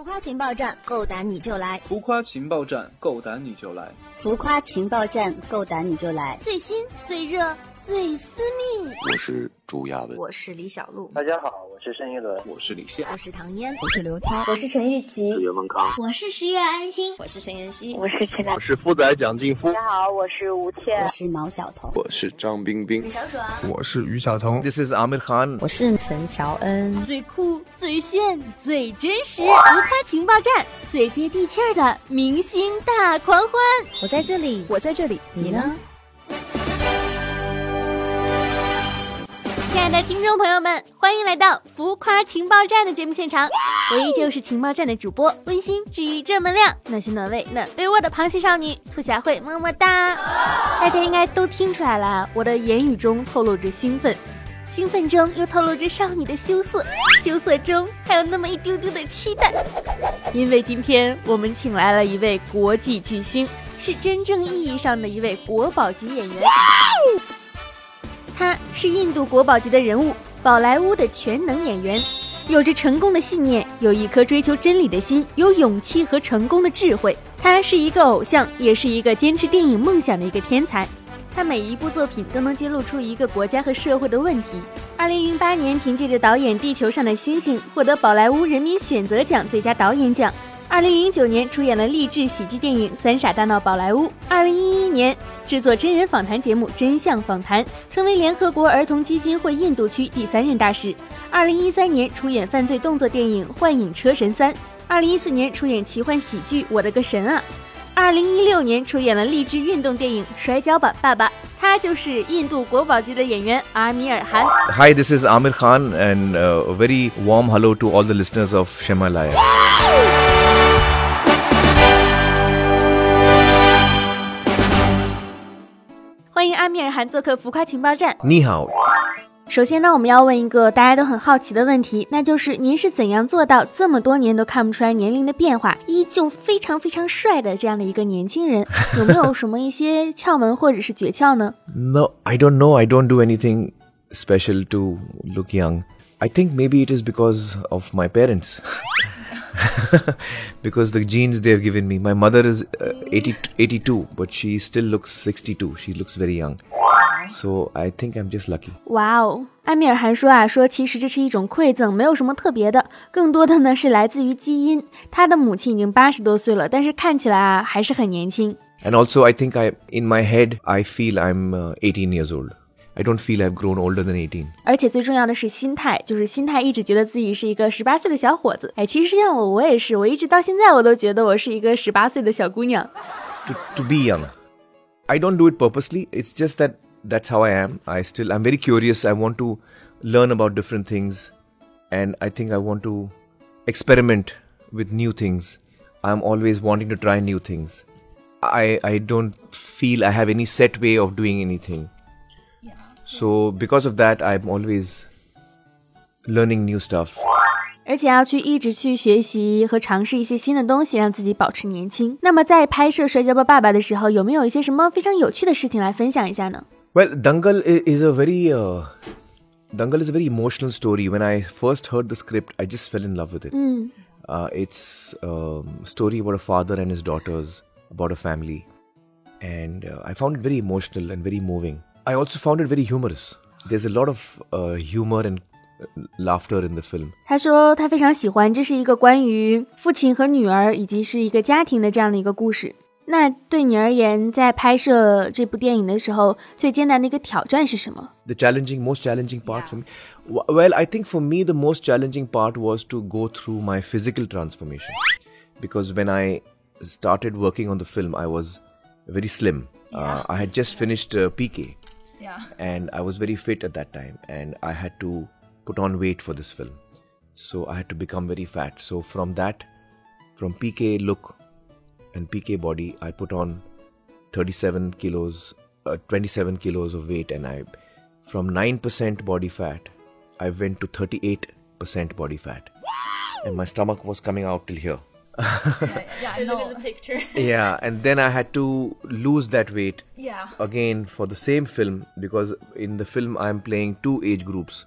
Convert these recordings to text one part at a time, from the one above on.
浮夸情报站，够胆你就来！浮夸情报站，够胆你就来！浮夸情报站，够胆你就来！最新、最热、最私密。我是朱亚文，我是李小璐。大家好，我是盛一伦，我是李现，我是唐嫣，我是刘涛，我是陈钰琪，我是岳文康，我是十月安心，我是陈妍希，我是陈我是富仔蒋劲夫。大家好，我是吴倩，我是毛晓彤，我是张冰冰，李小爽，我是于晓彤，This is Amir Khan，我是陈乔恩。最酷、最炫、最真实，无夸情报站，最接地气儿的明星大狂欢。我在这里，我在这里，你呢？亲爱的听众朋友们，欢迎来到浮夸情报站的节目现场，我依旧是情报站的主播，温馨治愈正能量，暖心暖胃暖被窝的螃蟹少女兔小慧，么么哒！大家应该都听出来了，我的言语中透露着兴奋，兴奋中又透露着少女的羞涩，羞涩中还有那么一丢丢的期待，因为今天我们请来了一位国际巨星，是真正意义上的一位国宝级演员。是印度国宝级的人物，宝莱坞的全能演员，有着成功的信念，有一颗追求真理的心，有勇气和成功的智慧。他是一个偶像，也是一个坚持电影梦想的一个天才。他每一部作品都能揭露出一个国家和社会的问题。二零零八年，凭借着导演《地球上的星星》获得宝莱坞人民选择奖最佳导演奖。二零零九年出演了励志喜剧电影《三傻大闹宝莱坞》。二零一一年制作真人访谈节目《真相访谈》，成为联合国儿童基金会印度区第三任大使。二零一三年出演犯罪动作电影《幻影车神三》。二零一四年出演奇幻喜剧《我的个神啊》。二零一六年出演了励志运动电影《摔跤吧，爸爸》。他就是印度国宝级的演员阿米尔汗。Hi, this is Amir Khan, and a very warm hello to all the listeners of Shemalaya. 阿米尔汗做客浮夸情报站。你好。首先呢，我们要问一个大家都很好奇的问题，那就是您是怎样做到这么多年都看不出来年龄的变化，依旧非常非常帅的这样的一个年轻人？有没有什么一些窍门或者是诀窍呢 No, I don't know. I don't do anything special to look young. I think maybe it is because of my parents. because the genes they have given me. My mother is uh, 80, 82, but she still looks 62. She looks very young. So I think I'm just lucky. Wow. 阿米尔还说啊，说其实这是一种馈赠，没有什么特别的，更多的呢是来自于基因。他的母亲已经八十多岁了，但是看起来啊还是很年轻。And also, I think I in my head I feel I'm uh, 18 years old. I don't feel I've grown older than 18. 而且最重要的是心态，就是心态一直觉得自己是一个十八岁的小伙子。哎，其实像我，我也是，我一直到现在我都觉得我是一个十八岁的小姑娘。 To, to be young. I don't do it purposely. It's just that that's how I am. I still, I'm very curious. I want to learn about different things. And I think I want to experiment with new things. I'm always wanting to try new things. I, I don't feel I have any set way of doing anything. So because of that, I'm always learning new stuff. 而且要去一直去学习和尝试一些新的东西，让自己保持年轻。那么在拍摄《摔跤吧，爸爸》的时候，有没有一些什么非常有趣的事情来分享一下呢？ Well, Dangal i- is a very uh, Dangal is a very emotional story. When I first heard the script, I just fell in love with it. Mm. Uh, it's a story about a father and his daughters, about a family, and uh, I found it very emotional and very moving. I also found it very humorous. There's a lot of uh, humor and uh, laughter in the film. 他说他非常喜欢，这是一个关于父亲和女儿以及是一个家庭的这样的一个故事。那对你而言，在拍摄这部电影的时候，最艰难的一个挑战是什么？ the challenging most challenging part for me W- well i think for me the most challenging part was to go through my physical transformation because when i started working on the film i was very slim uh, i had just finished uh, pk Yeah. and i was very fit at that time and i had to put on weight for this film. So i had to become very fat. So from that from pk look and pk body i put on 37 kilos uh, 27 kilos of weight and i from 9% body fat i went to 38% body fat. And my stomach was coming out till here Yeah, I know. picture. yeah and then i had to lose that weight Yeah. again for the same film because in the film i'm playing two age groups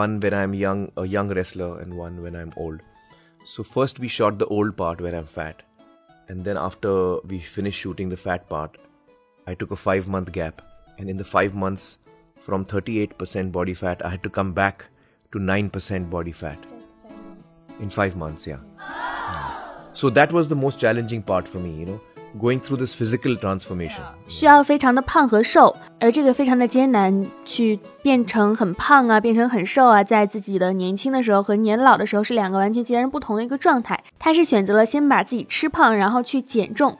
one when i'm young a young wrestler and one when i'm old So first we shot the old part where I'm fat, and then after we finished shooting the fat part, I took a five month gap, and in the five months, from 38% body fat, I had to come back to 9% body fat. In five months, yeah. Ah! So that was the most challenging part for me, you know, going through this physical transformation. 需要非常的胖和瘦，而这个非常的艰难，去变成很胖啊，变成很瘦啊，在自己的年轻的时候和年老的时候是两个完全截然不同的一个状态。他是选择了先把自己吃胖，然后去减重。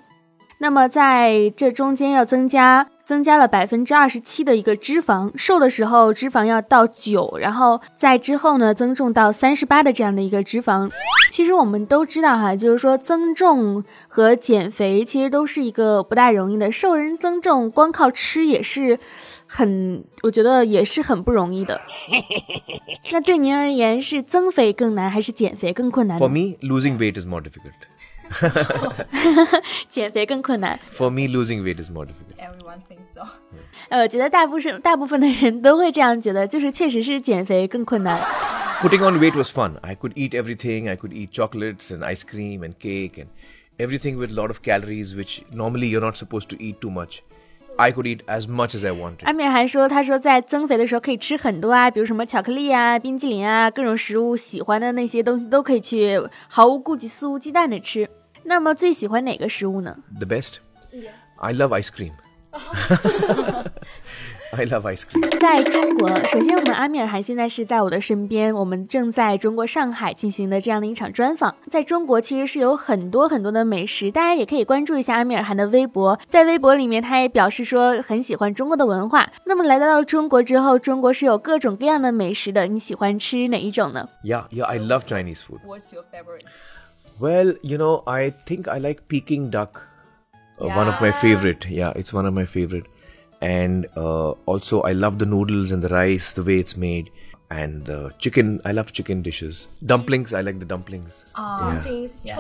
那么在这中间要增加增加了百分之二十七的一个脂肪，瘦的时候脂肪要到九，然后在之后呢增重到三十八的这样的一个脂肪。其实我们都知道哈，就是说增重和减肥其实都是一个不大容易的，瘦人增重光靠吃也是很，我觉得也是很不容易的。那对您而言是增肥更难还是减肥更困难 For？me, losing weight is more difficult. 减肥更困难。For me, losing weight is more difficult. Everyone thinks so. 呃，我觉得大部分大部分的人都会这样觉得，就是确实是减肥更困难。Putting on weight was fun. I could eat everything. I could eat chocolates and ice cream and cake and everything with a lot of calories, which normally you're not supposed to eat too much. I could eat as much as I wanted. 阿米尔还说，他说在增肥的时候可以吃很多啊，比如什么巧克力啊、冰激凌啊，各种食物喜欢的那些东西都可以去毫无顾忌、肆无忌惮的吃。那么最喜欢哪个食物呢？ The best? I love ice cream. I love ice cream. 在中国，首先我们阿米尔汗现在是在我的身边，我们正在中国上海进行的这样的一场专访。在中国其实是有很多很多的美食，大家也可以关注一下阿米尔汗的微博，在微博里面他也表示说很喜欢中国的文化。那么来到中国之后，中国是有各种各样的美食的，你喜欢吃哪一种呢？ Yeah, yeah, I love Chinese food. What's your favorite? Well, you know, I think I like Peking duck. Uh, One of my favorite. Yeah, it's one of my favorite. And uh, also, I love the noodles and the rice, the way it's made. And the chicken, I love chicken dishes. Dumplings, I like the dumplings. yeah. Yeah.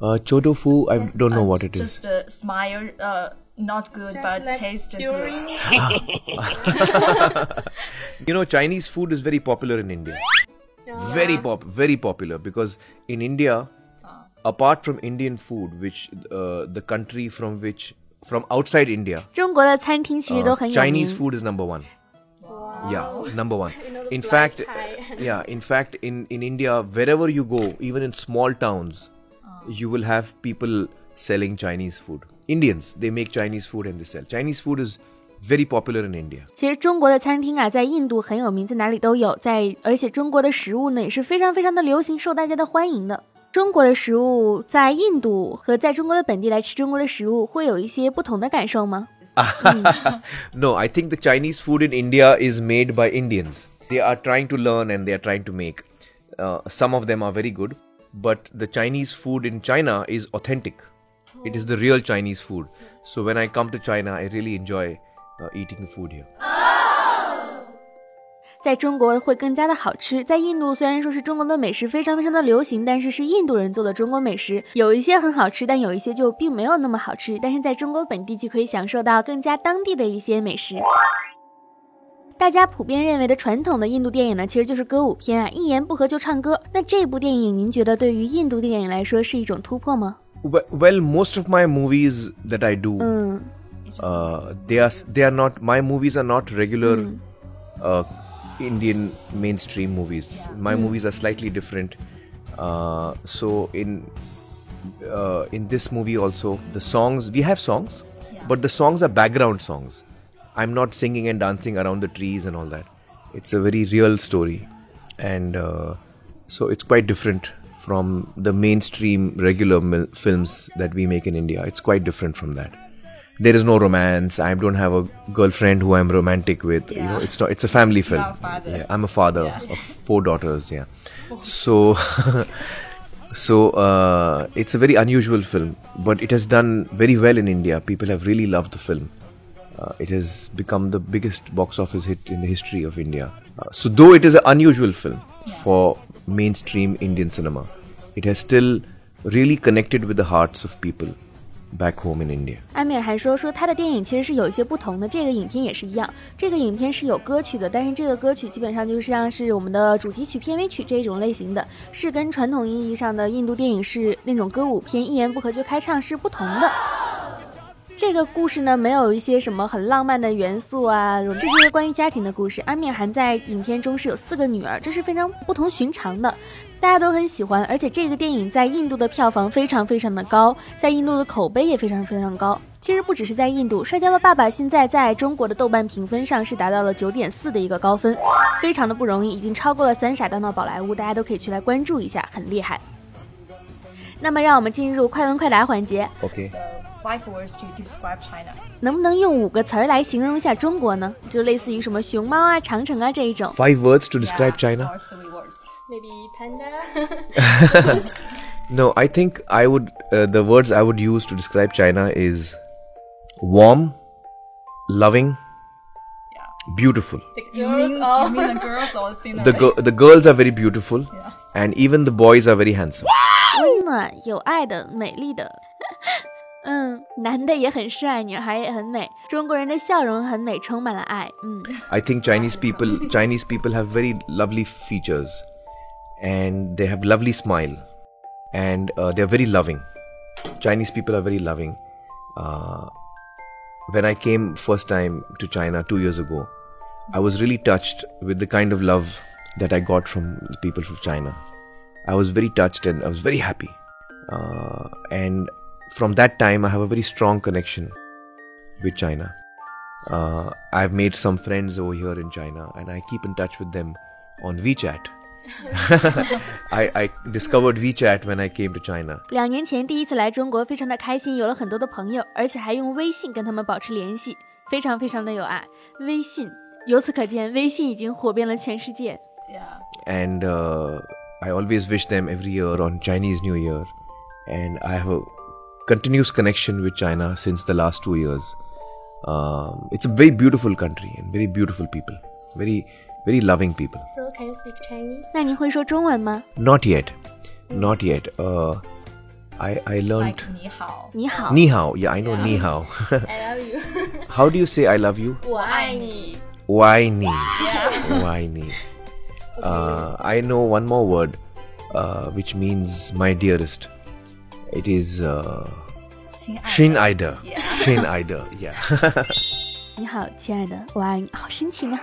Uh, chodofu, I don't know what it is. Just a smile, uh, not good, but taste good. You know, Chinese food is very popular in India Very pop, very popular because in India, apart from Indian food, which uh, the country from which from outside India, 中国的餐厅其实 uh, 都很有名 Chinese food is number one. Yeah, number one. in fact, yeah, in fact, in in India, wherever you go, even in small towns, you will have people selling Chinese food. Indians, they make Chinese food and they sell. Chinese food is very popular in India. 其实中国的餐厅啊，在印度很有名，在哪里都有。在而且中国的食物呢，也是非常非常的流行，受大家的欢迎的。中国的食物在印度和在中国的本地来吃中国的食物，会有一些不同的感受吗？ No, I think the Chinese food in India is made by Indians. They are trying to learn and they are trying to make. Uh, some of them are very good, but the Chinese food in China is authentic. It is the real Chinese food. So when I come to China, I really enjoy uh, eating the food here. 在中国会更加的好吃。在印度虽然说是中国的美食非常非常的流行，但是是印度人做的中国美食，有一些很好吃，但有一些就并没有那么好吃。但是在中国本地就可以享受到更加当地的一些美食。大家普遍认为的传统的印度电影呢，其实就是歌舞片啊，一言不合就唱歌。那这部电影，您觉得对于印度电影来说是一种突破吗？Well, well most of my movies that I do, 嗯，uh, they are they are not my movies are not regular uh, Indian mainstream movies. My movies are slightly different. Uh, so in uh, in this movie also the songs we have songs, but the songs are background songs. I'm not singing and dancing around the trees and all that. It's a very real story, and uh, so it's quite different from the mainstream regular mil- films that we make in India. It's quite different from that there is no romance. I don't have a girlfriend who I'm romantic with. You know, it's not. It's a family film. a father. Yeah, I'm a father of four daughters. Yeah, so so uh, it's a very unusual film, but it has done very well in India. People have really loved the film. Uh, it has become the biggest box office hit in the history of India. Uh, so though it is an unusual film for mainstream Indian cinema, it has still really connected with the hearts of people back home in India. 安米尔还说说他的电影其实是有一些不同的，这个影片也是一样。这个影片是有歌曲的，但是这个歌曲基本上就是像是我们的主题曲、片尾曲这一种类型的，是跟传统意义上的印度电影是那种歌舞片一言不合就开唱是不同的。这个故事呢，没有一些什么很浪漫的元素啊，这是一个关于家庭的故事。阿米尔汗在影片中是有四个女儿，这是非常不同寻常的，大家都很喜欢。而且这个电影在印度的票房非常非常的高，在印度的口碑也非常非常高。其实不只是在印度，《摔跤吧，爸爸》现在在中国的豆瓣评分上是达到了九点四的一个高分，非常的不容易，已经超过了《三傻大闹宝莱坞》，大家都可以去来关注一下，很厉害。那么，让我们进入快问快答环节。Okay. So five words to describe China. 能不能用五个词儿来形容一下中国呢？就类似于什么熊猫啊、长城啊这一种。Five words to describe China? Or three words. Maybe panda. No, I think I would. Uh, the words I would use to describe China is warm, loving, Yeah. beautiful. You mean, you mean the girls or scenery? The gi- the girls are very beautiful, Yeah. and even the boys are very handsome. 温暖、有爱的、美丽的。嗯，男的也很帅，女孩也很美。中国人的笑容很美，充满了爱。嗯， I think Chinese people Chinese people have very lovely features, and they have lovely smile, and uh, they're very loving. Chinese people are very loving. Uh, when I came first time to China two years ago, I was really touched with the kind of love that I got from people from China. I was very touched and I was very happy. Uh, and from that time, I have a very strong connection with China. Uh, I've made some friends over here in China, and I keep in touch with them on WeChat. I, I discovered WeChat when I came to China. 两年前第一次来中国，非常的开心，有了很多的朋友，而且还用微信跟他们保持联系，非常非常的有爱。微信，由此可见，微信已经火遍了全世界。 Yeah. and uh, I always wish them every year on Chinese New Year. And I have a continuous connection with China since the last two years. Um, it's a very beautiful country and very beautiful people, very very loving people. So can you speak Chinese? 那您会说中文吗？ Not yet, not yet. Uh, I I learned Like 你好。你好， ni hao. Yeah, I know ni hao. I love you. How do you say I love you? 我爱你。 Why ni? Why ni? Uh, I know one more word, uh, which means my dearest. It is uh, 亲爱的。 Shin Ida. Shin Ida. Yeah. 你好，亲爱的，我爱你，好深情啊！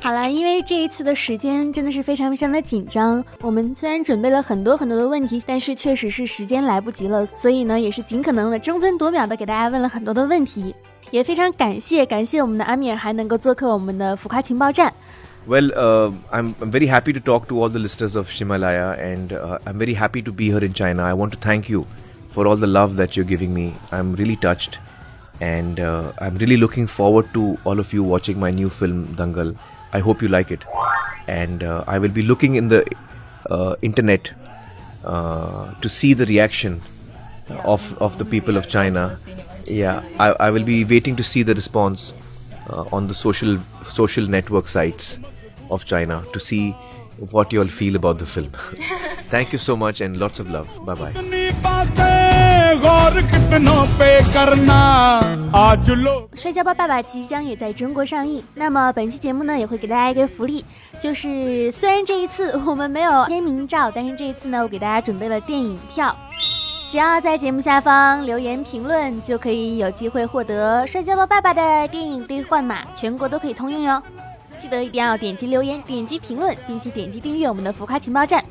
好了，因为这一次的时间真的是非常非常的紧张，我们虽然准备了很多很多的问题，但是确实是时间来不及了，所以呢，也是尽可能的争分夺秒的给大家问了很多的问题，也非常感谢感谢我们的阿米尔还能够做客我们的浮夸情报站。Well, uh, I'm, I'm very happy to talk to all the listeners of Shimalaya, and uh, I'm very happy to be here in China. I want to thank you for all the love that you're giving me. I'm really touched, and uh, I'm really looking forward to all of you watching my new film Dangal. I hope you like it, and uh, I will be looking in the uh, internet uh, to see the reaction of of the people of China. Yeah, I, I will be waiting to see the response uh, on the social social network sites of China to see what you all feel about the film. Thank you so much and lots of love. Bye bye. 摔跤吧爸爸即将也在中国上映。那么本期节目呢，也会给大家一个福利，就是虽然这一次我们没有签名照，但是这一次呢，我给大家准备了电影票。只要在节目下方留言评论，就可以有机会获得《摔跤吧爸爸》的电影兑换码，全国都可以通用哟。记得一定要点击留言、点击评论，并且点击订阅我们的浮夸情报站。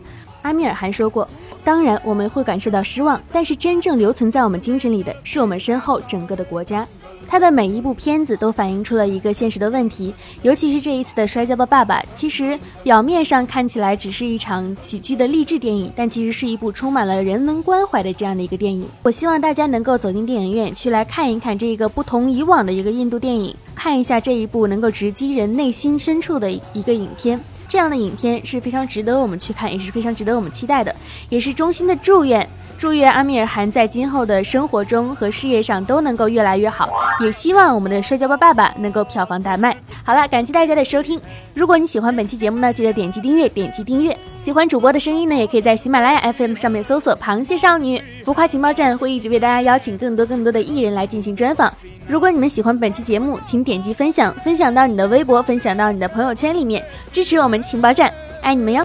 阿米尔还说过，当然我们会感受到失望，但是真正留存在我们精神里的是我们身后整个的国家。他的每一部片子都反映出了一个现实的问题，尤其是这一次的《摔跤吧，爸爸》，其实表面上看起来只是一场喜剧的励志电影，但其实是一部充满了人文关怀的这样的一个电影。我希望大家能够走进电影院去来看一看这个不同以往的一个印度电影，看一下这一部能够直击人内心深处的一个影片。这样的影片是非常值得我们去看，也是非常值得我们期待的，也是衷心的祝愿。祝愿阿米尔汗在今后的生活中和事业上都能够越来越好，也希望我们的《摔跤吧爸爸》能够票房大卖。好了，感谢大家的收听。如果你喜欢本期节目呢，记得点击订阅，点击订阅。喜欢主播的声音呢，也可以在喜马拉雅 FM 上面搜索“螃蟹少女”。浮夸情报站会一直为大家邀请更多更多的艺人来进行专访。如果你们喜欢本期节目，请点击分享，分享到你的微博，分享到你的朋友圈里面，支持我们情报站，爱你们哟！